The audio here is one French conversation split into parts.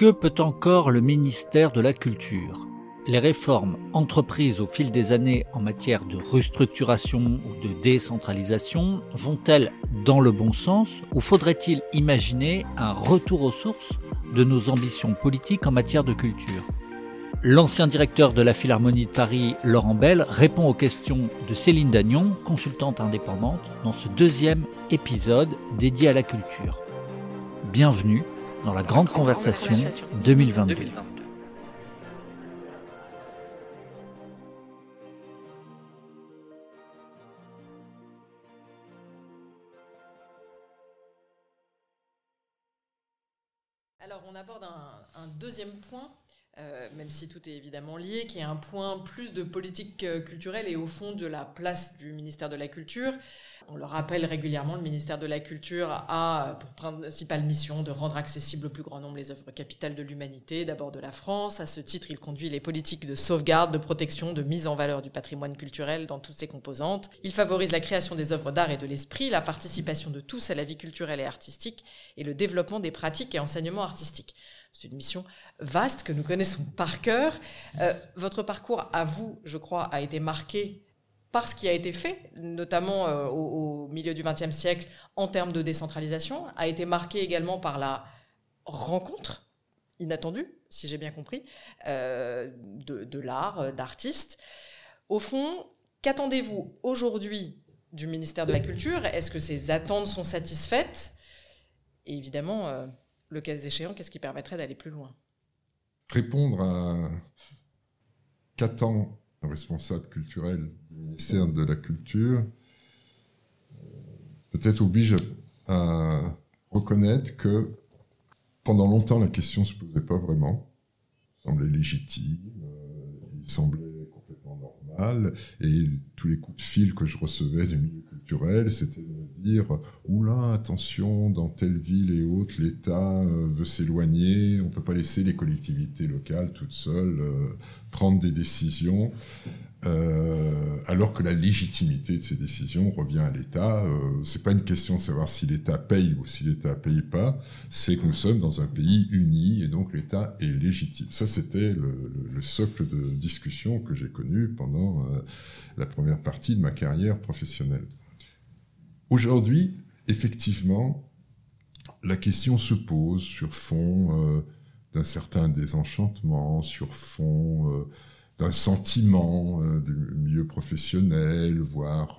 Que peut encore le ministère de la Culture? Les réformes entreprises au fil des années en matière de restructuration ou de décentralisation vont-elles dans le bon sens ou faudrait-il imaginer un retour aux sources de nos ambitions politiques en matière de culture? L'ancien directeur de la Philharmonie de Paris, Laurent Bell, répond aux questions de Céline Dagnon, consultante indépendante, dans ce deuxième épisode dédié à la culture. Bienvenue dans la Grande, Conversation, 2022. Alors on aborde un deuxième point euh, même si tout est évidemment lié, qui est un point plus de politique euh, culturelle et au fond de la place du ministère de la Culture. On le rappelle régulièrement, le ministère de la Culture a pour principale mission de rendre accessible au plus grand nombre les œuvres capitales de l'humanité, d'abord de la France. À ce titre, il conduit les politiques de sauvegarde, de protection, de mise en valeur du patrimoine culturel dans toutes ses composantes. Il favorise la création des œuvres d'art et de l'esprit, la participation de tous à la vie culturelle et artistique et le développement des pratiques et enseignements artistiques. C'est une mission vaste que nous connaissons par cœur. Euh, votre parcours, à vous, je crois, a été marqué par ce qui a été fait, notamment euh, au, milieu du XXe siècle, en termes de décentralisation, a été marqué également par la rencontre inattendue, si j'ai bien compris, euh, de, l'art, d'artistes. Au fond, qu'attendez-vous aujourd'hui du ministère de la Culture? Est-ce que ces attentes sont satisfaites? Évidemment, le cas échéant, qu'est-ce qui permettrait d'aller plus loin? Répondre à qu'attend un responsable culturel du ministère de la Culture peut-être oblige à reconnaître que pendant longtemps la question ne se posait pas vraiment, semblait légitime, euh, il semblait et tous les coups de fil que je recevais du milieu c'était de me dire oula attention dans telle ville et autre l'État euh, veut s'éloigner, on peut pas laisser les collectivités locales toutes seules euh, prendre des décisions. Euh, alors que la légitimité de ces décisions revient à l'État. Euh, c'est pas une question de savoir si l'État paye ou si l'État paye pas, c'est que nous sommes dans un pays uni et donc l'État est légitime. Ça, c'était le, le, socle de discussion que j'ai connu pendant la première partie de ma carrière professionnelle. Aujourd'hui, effectivement, la question se pose sur fond euh, d'un certain désenchantement, sur fond euh, d'un sentiment euh, du milieu professionnel, voire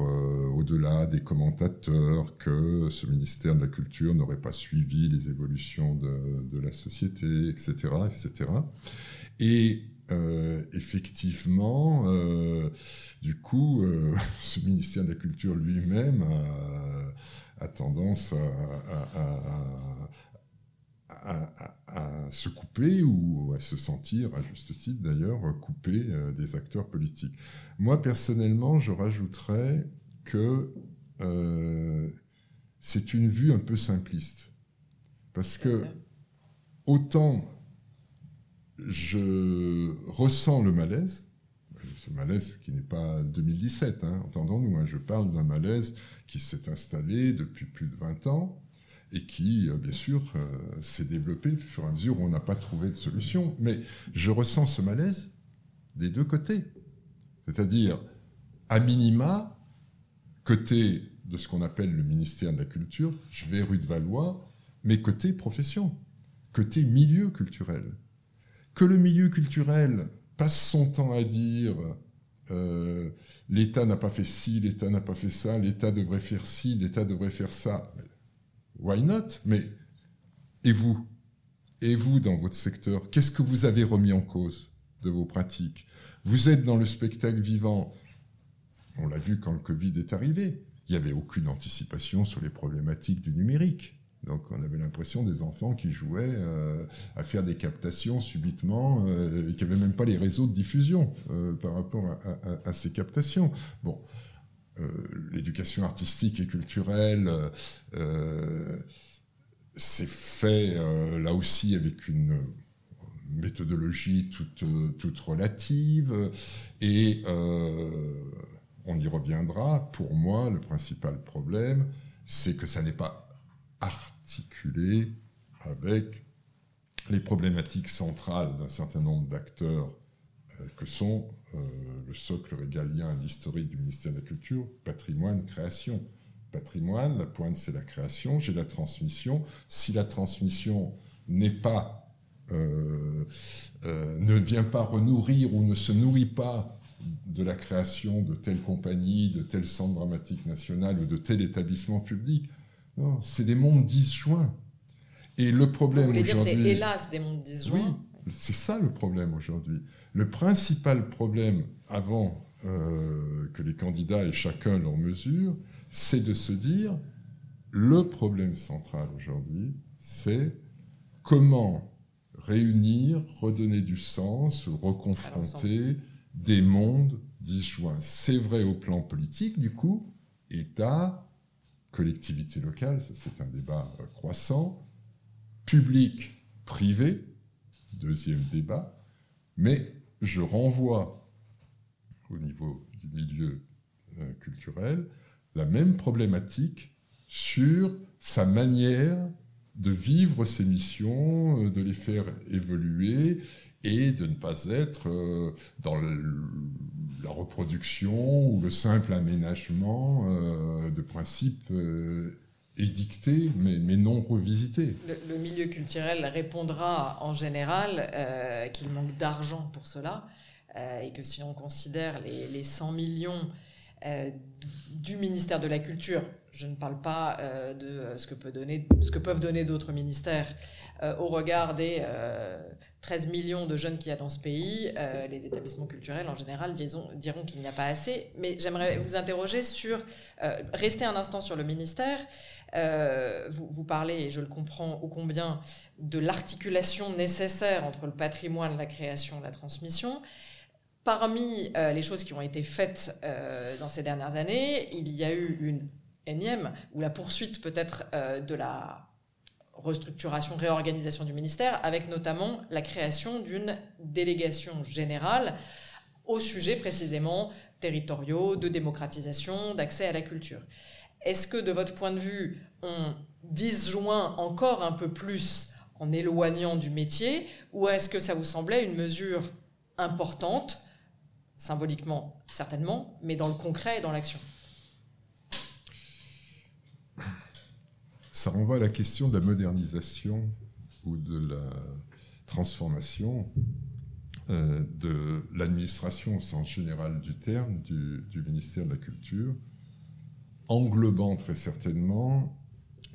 au-delà des commentateurs, que ce ministère de la Culture n'aurait pas suivi les évolutions de, la société, etc., etc. Et euh, effectivement, euh, du coup, euh, ce ministère de la Culture lui-même a, tendance à, se couper ou à se sentir, à juste titre d'ailleurs, coupé des acteurs politiques. Moi, personnellement, je rajouterais que c'est une vue un peu simpliste. Parce que autant je ressens le malaise, ce malaise qui n'est pas 2017, hein, entendons-nous, hein, je parle d'un malaise qui s'est installé depuis plus de 20 ans et qui, euh, bien sûr, euh, s'est développé au fur et à mesure où on n'a pas trouvé de solution. Mais je ressens ce malaise des deux côtés. C'est-à-dire, à minima, côté de ce qu'on appelle le ministère de la Culture, je vais rue de Valois, mais côté profession, côté milieu culturel que le milieu culturel passe son temps à dire euh, l'État n'a pas fait ci, l'État n'a pas fait ça, l'État devrait faire ci, l'État devrait faire ça. Why not? Mais et vous? Et vous dans votre secteur Qu'est-ce que vous avez remis en cause de vos pratiques? Vous êtes dans le spectacle vivant. On l'a vu quand le Covid est arrivé. Il n'y avait aucune anticipation sur les problématiques du numérique. Donc on avait l'impression des enfants qui jouaient euh, à faire des captations subitement euh, et qui n'avaient même pas les réseaux de diffusion euh, par rapport à, ces captations. Bon, l'éducation artistique et culturelle c'est fait là aussi avec une méthodologie toute, toute relative et on y reviendra. Pour moi, le principal problème, c'est que ça n'est pas articulé avec les problématiques centrales d'un certain nombre d'acteurs euh, que sont euh, le socle régalien historique du ministère de la Culture, patrimoine, création. Patrimoine, la pointe c'est la création, j'ai la transmission. Si la transmission n'est pas, euh, ne vient pas renourrir ou ne se nourrit pas de la création de telle compagnie, de tel centre dramatique national ou de tel établissement public, non, c'est des mondes disjoints. Et le problème. Vous voulez dire c'est hélas des mondes disjoints Oui, c'est ça le problème aujourd'hui. Le principal problème, avant euh, que les candidats aient chacun leur mesure, c'est de se dire le problème central aujourd'hui, c'est comment réunir, redonner du sens, reconfronter des mondes disjoints. C'est vrai au plan politique, du coup, État, collectivité locale, c'est un débat euh, croissant, public, privé, deuxième débat, mais je renvoie au niveau du milieu euh, culturel la même problématique sur sa manière de vivre ses missions, euh, de les faire évoluer et de ne pas être euh, dans la reproduction ou le simple aménagement de principes édictés mais, mais non revisités. Le, milieu culturel répondra en général euh, qu'il manque d'argent pour cela euh, et que si on considère les, les 100 millions euh, du ministère de la Culture, je ne parle pas de ce que, peut donner, ce que peuvent donner d'autres ministères au regard des 13 millions de jeunes qu'il y a dans ce pays, les établissements culturels en général diront qu'il n'y a pas assez. Mais j'aimerais vous interroger sur, rester un instant sur le ministère. Euh, vous, parlez, et je le comprends ô combien, de l'articulation nécessaire entre le patrimoine, la création, la transmission. Parmi euh, les choses qui ont été faites euh, dans ces dernières années, il y a eu une énième, ou la poursuite peut-être de la restructuration, réorganisation du ministère, avec notamment la création d'une délégation générale au sujet précisément territoriaux, de démocratisation, d'accès à la culture. Est-ce que de votre point de vue, on disjoint encore un peu plus en éloignant du métier, ou est-ce que ça vous semblait une mesure importante, symboliquement certainement, mais dans le concret et dans l'action? Ça renvoie à la question de la modernisation ou de la transformation euh, de l'administration au sens général du terme du ministère de la Culture englobant très certainement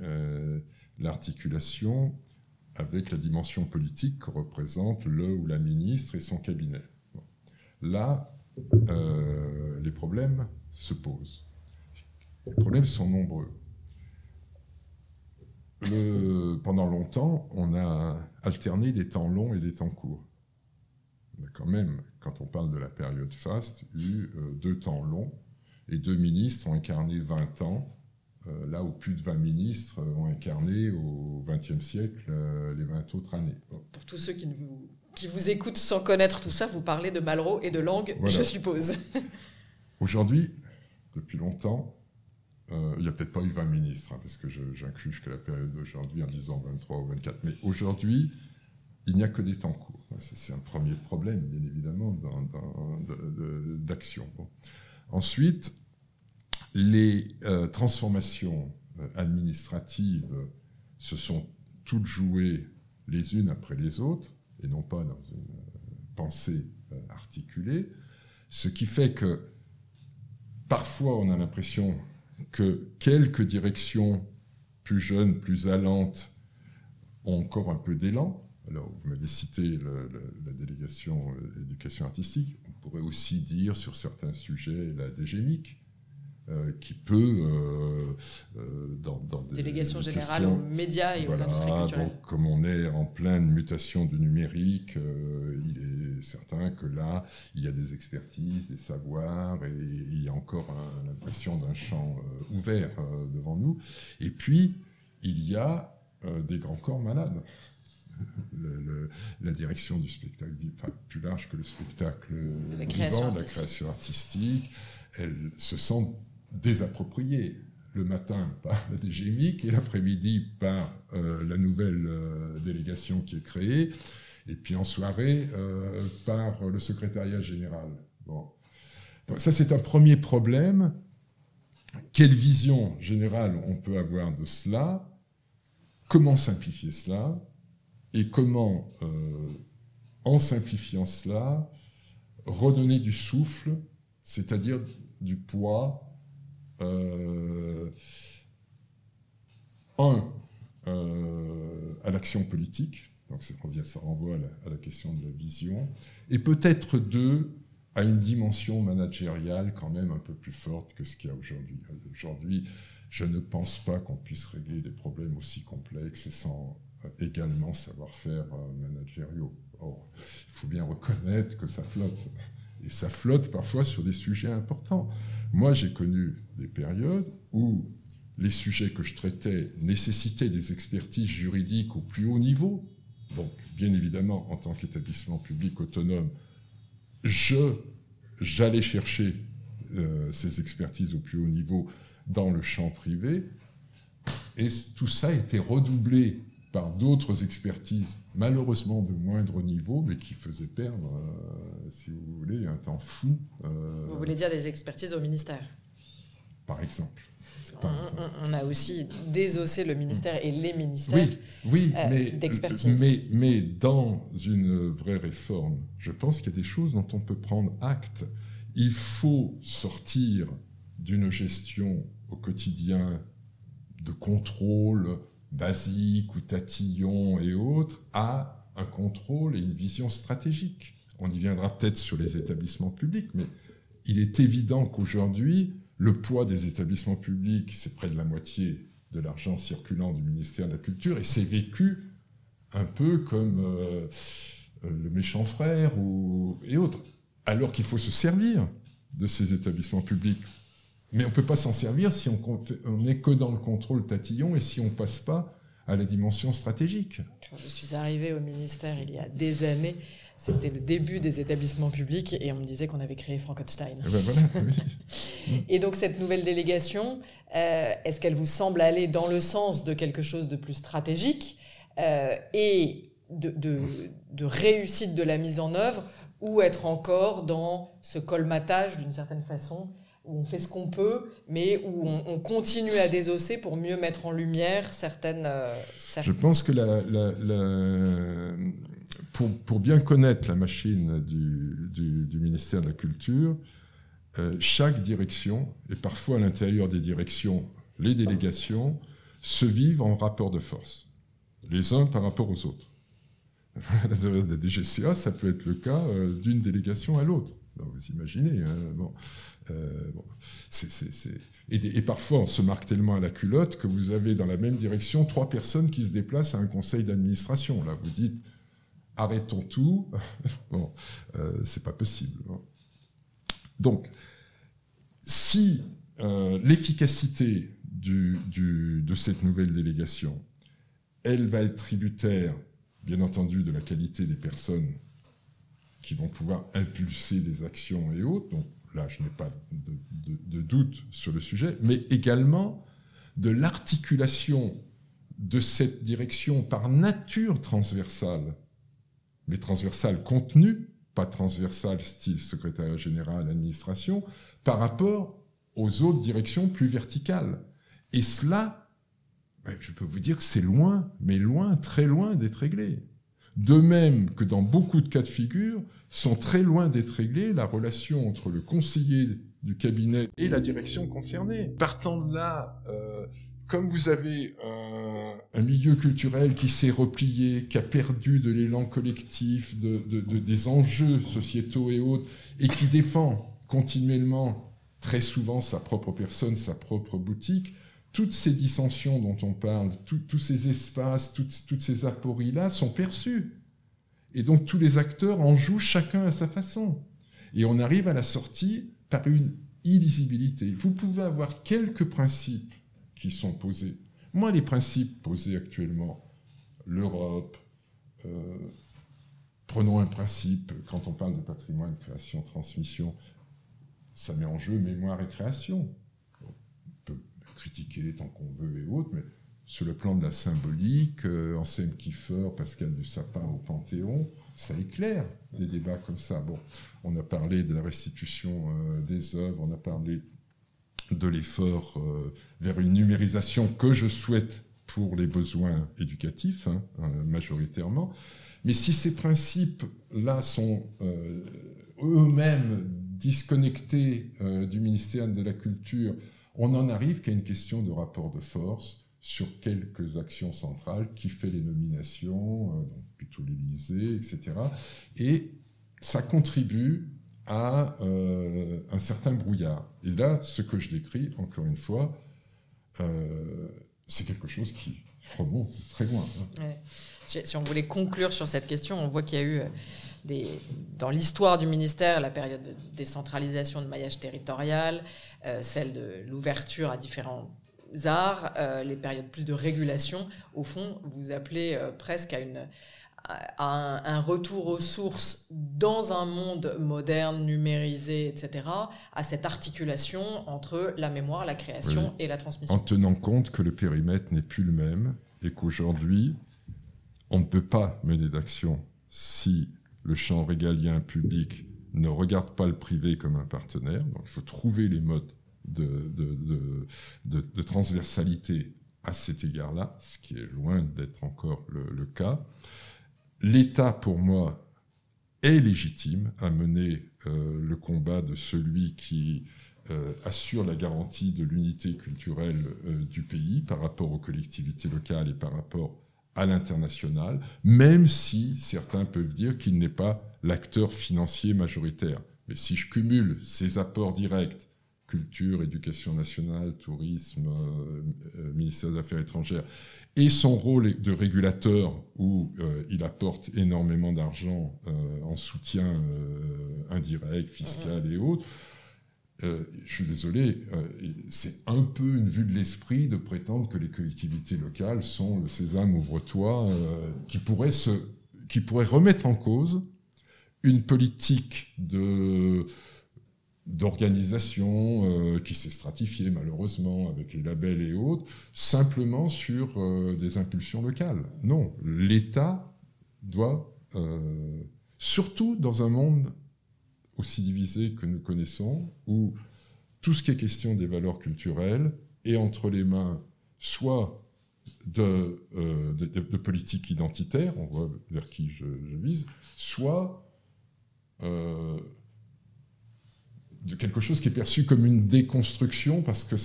euh, l'articulation avec la dimension politique que représente le ou la ministre et son cabinet. Là, euh, les problèmes se posent. Les problèmes sont nombreux. Pendant longtemps, on a alterné des temps longs et des temps courts. On a quand même, quand on parle de la période faste, eu euh, deux temps longs et deux ministres ont incarné 20 ans, euh, là où plus de 20 ministres ont incarné au XXe siècle euh, les 20 autres années. Pour tous ceux qui, vous, qui vous écoutent sans connaître tout ça, vous parlez de Malraux et de langue, je suppose. Aujourd'hui, depuis longtemps, il n'y a peut-être pas eu 20 ministres, hein, parce que j'inclus jusqu'à la période d'aujourd'hui en disant 23 ou 24, mais aujourd'hui, il n'y a que des temps courts. C'est un premier problème, bien évidemment, d'action. Ensuite, les euh, transformations euh, administratives se sont toutes jouées les unes après les autres, et non pas dans une euh, pensée articulée, ce qui fait que parfois on a l'impression que quelques directions plus jeunes, plus allantes, ont encore un peu d'élan. Alors, vous m'avez cité la délégation éducation artistique pourrait aussi dire sur certains sujets la DGMIC, euh, qui peut, euh, euh, dans, des délégation générale aux médias et aux industries culturelles. Donc, comme on est en pleine mutation du numérique, il est certain que là, il y a des expertises, des savoirs, et il y a encore l'impression d'un champ ouvert devant nous. Et puis, il y a des grands corps malades la direction du spectacle, enfin plus large que le spectacle la vivant, la création artistique, elle se sent désappropriée. le matin par la DGMIC et l'après-midi par euh, la nouvelle euh, délégation qui est créée, et puis en soirée euh, par le secrétariat général. Bon. Donc ça, c'est un premier problème. Quelle vision générale on peut avoir de cela? Comment simplifier cela? Et comment, en simplifiant cela, redonner du souffle, c'est-à-dire du poids un, euh, à l'action politique, donc ça, renvoie à la, question de la vision, et peut-être deux, à une dimension managériale quand même un peu plus forte que ce qu'il y a aujourd'hui. Aujourd'hui, je ne pense pas qu'on puisse régler des problèmes aussi complexes et sans euh, également savoir-faire managériaux. Or, il faut bien reconnaître que ça flotte. Et ça flotte parfois sur des sujets importants. Moi, j'ai connu des périodes où les sujets que je traitais nécessitaient des expertises juridiques au plus haut niveau. Donc, bien évidemment, en tant qu'établissement public autonome, je, j'allais chercher euh, ces expertises au plus haut niveau dans le champ privé. Et tout ça été redoublé par d'autres expertises, malheureusement de moindre niveau, mais qui faisaient perdre, euh, si vous voulez, un temps fou. Euh, vous voulez dire des expertises au ministère? Par exemple. on, a aussi désossé le ministère et les ministères oui, oui, d'expertise. Mais, mais dans une vraie réforme, je pense qu'il y a des choses dont on peut prendre acte. Il faut sortir d'une gestion au quotidien de contrôle, basique ou tatillon et autres, à un contrôle et une vision stratégique. On y viendra peut-être sur les établissements publics, mais il est évident qu'aujourd'hui, le poids des établissements publics, c'est près de la moitié de l'argent circulant du ministère de la Culture, et c'est vécu un peu comme euh, le méchant frère et autres, alors qu'il faut se servir de ces établissements publics mais on ne peut pas s'en servir si on n'est que dans le contrôle tatillon et si on ne passe pas à la dimension stratégique. Quand je suis arrivée au ministère il y a des années, c'était le début des établissements publics et on me disait qu'on avait créé Frankenstein. Eh ben voilà, et donc cette nouvelle délégation, euh, est-ce qu'elle vous semble aller dans le sens de quelque chose de plus stratégique euh, et de, de, de, réussite de la mise en œuvre ou être encore dans ce colmatage d'une certaine façon où on fait ce qu'on peut, mais où on, continue à désosser pour mieux mettre en lumière certaines... Euh, Je pense que pour, bien connaître la machine du, ministère de la Culture, euh, chaque direction, et parfois à l'intérieur des directions, les délégations, se vivent en rapport de force, les uns par rapport aux autres. la DGCA, ça peut être le cas euh, d'une délégation à l'autre. Vous imaginez. Hein, bon. Euh, et, parfois, on se marque tellement à la culotte que vous avez dans la même direction trois personnes qui se déplacent à un conseil d'administration. Là, vous dites arrêtons tout. bon, euh, c'est pas possible. Hein. Donc, si euh, l'efficacité de cette nouvelle délégation, elle va être tributaire, bien entendu, de la qualité des personnes qui vont pouvoir impulser des actions et autres. Donc là, je n'ai pas de, doute sur le sujet, mais également de l'articulation de cette direction par nature transversale, mais transversale contenue, pas transversale style secrétaire général, administration, par rapport aux autres directions plus verticales. Et cela, ben, je peux vous dire que c'est loin, mais loin, très loin d'être réglé. De même que dans beaucoup de cas de figure, sont très loin d'être réglés la relation entre le conseiller du cabinet et la direction concernée. Partant de là, euh, comme vous avez un, milieu culturel qui s'est replié, qui a perdu de l'élan collectif, de, des enjeux sociétaux et autres, et qui défend continuellement, très souvent, sa propre personne, sa propre boutique, toutes ces dissensions dont on parle, tous ces espaces, toutes, ces apories-là sont perçus. Et donc tous les acteurs en jouent chacun à sa façon. Et on arrive à la sortie par une illisibilité. Vous pouvez avoir quelques principes qui sont posés. Moi, les principes posés actuellement, l'Europe, euh, prenons un principe, quand on parle de patrimoine, création, transmission, ça met en jeu mémoire et création critiquer tant qu'on veut et autres, mais sur le plan de la symbolique, euh, Anselme Kiefer, Pascal du Sapin au Panthéon, ça éclaire des débats comme ça. Bon, on a parlé de la restitution euh, des œuvres, on a parlé de l'effort euh, vers une numérisation que je souhaite pour les besoins éducatifs, hein, euh, majoritairement. Mais si ces principes-là sont eux-mêmes disconnectés du ministère de la Culture, on en arrive qu'à une question de rapport de force sur quelques actions centrales, qui fait les nominations, donc plutôt l'Élysée, etc. Et ça contribue à euh, un certain brouillard. Et là, ce que je décris, encore une fois, euh, c'est quelque chose qui remonte très loin. Hein. Si, on voulait conclure sur cette question, on voit qu'il y a eu euh, des, dans l'histoire du ministère la période de décentralisation de maillage territorial, celle de l'ouverture à différents arts, les périodes plus de régulation. Au fond, vous appelez presque à une à un, retour aux sources dans un monde moderne, numérisé, etc., à cette articulation entre la mémoire, la création et la transmission. En tenant compte que le périmètre n'est plus le même et qu'aujourd'hui, on ne peut pas mener d'action si le champ régalien public ne regarde pas le privé comme un partenaire. Donc il faut trouver les modes de, transversalité à cet égard-là, ce qui est loin d'être encore le cas l'État, pour moi, est légitime à mener euh, le combat de celui qui euh, assure la garantie de l'unité culturelle euh, du pays par rapport aux collectivités locales et par rapport à l'international, même si certains peuvent dire qu'il n'est pas l'acteur financier majoritaire. Mais si je cumule ces apports directs culture, éducation nationale, tourisme, euh, euh, ministère des Affaires étrangères, et son rôle de régulateur où euh, il apporte énormément d'argent en soutien indirect, fiscal et autres. Je suis désolé, c'est un peu une vue de l'esprit de prétendre que les collectivités locales sont le sésame ouvre-toi qui pourrait se, qui pourrait remettre en cause une politique d'organisation euh, qui s'est stratifiée malheureusement avec les labels et autres, simplement sur euh, des impulsions locales. Non, l'État doit, euh, surtout dans un monde aussi divisé que nous connaissons, où tout ce qui est question des valeurs culturelles est entre les mains soit de, de, politiques identitaires, on voit vers qui je, vise, soit de quelque chose qui est perçu comme une déconstruction parce que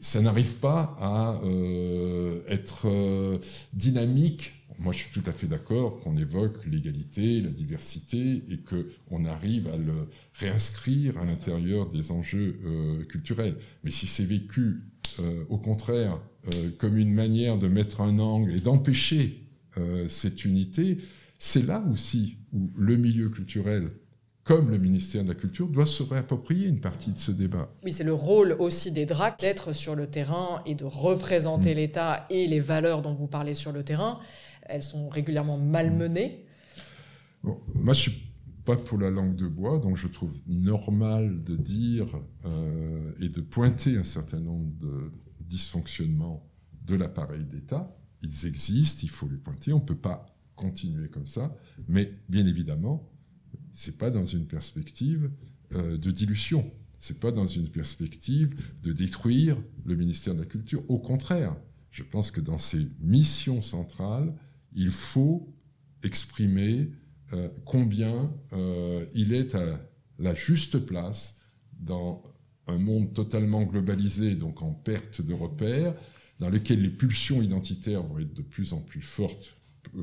ça n'arrive pas à euh, être euh, dynamique. Moi, je suis tout à fait d'accord qu'on évoque l'égalité, la diversité et qu'on arrive à le réinscrire à l'intérieur des enjeux euh, culturels. Mais si c'est vécu, au contraire, comme une manière de mettre un angle et d'empêcher cette unité, c'est là aussi où le milieu culturel comme le ministère de la Culture, doit se réapproprier une partie de ce débat. Oui, c'est le rôle aussi des DRAC d'être sur le terrain et de représenter mm. l'État et les valeurs dont vous parlez sur le terrain. Elles sont régulièrement malmenées. Moi, je suis pas pour la langue de bois, donc je trouve normal de dire euh, et de pointer un certain nombre de dysfonctionnements de l'appareil d'État. Ils existent, il faut les pointer. On ne peut pas continuer comme ça, mais bien évidemment, c'est pas dans une perspective euh, de dilution. C'est pas dans une perspective de détruire le ministère de la Culture. Au contraire, je pense que dans ses missions centrales, il faut exprimer euh, combien euh, il est à la juste place dans un monde totalement globalisé, donc en perte de repères, dans lequel les pulsions identitaires vont être de plus en plus fortes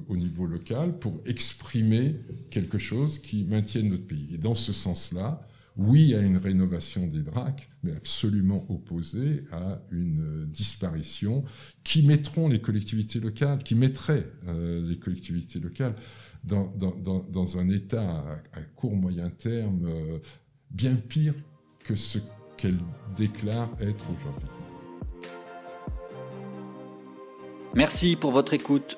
au niveau local pour exprimer quelque chose qui maintienne notre pays. Et dans ce sens-là, oui à une rénovation des DRAC, mais absolument opposé à une disparition qui mettront les collectivités locales, qui mettrait euh, les collectivités locales dans, un état à, court moyen terme euh, bien pire que ce qu'elles déclarent être aujourd'hui. Merci pour votre écoute.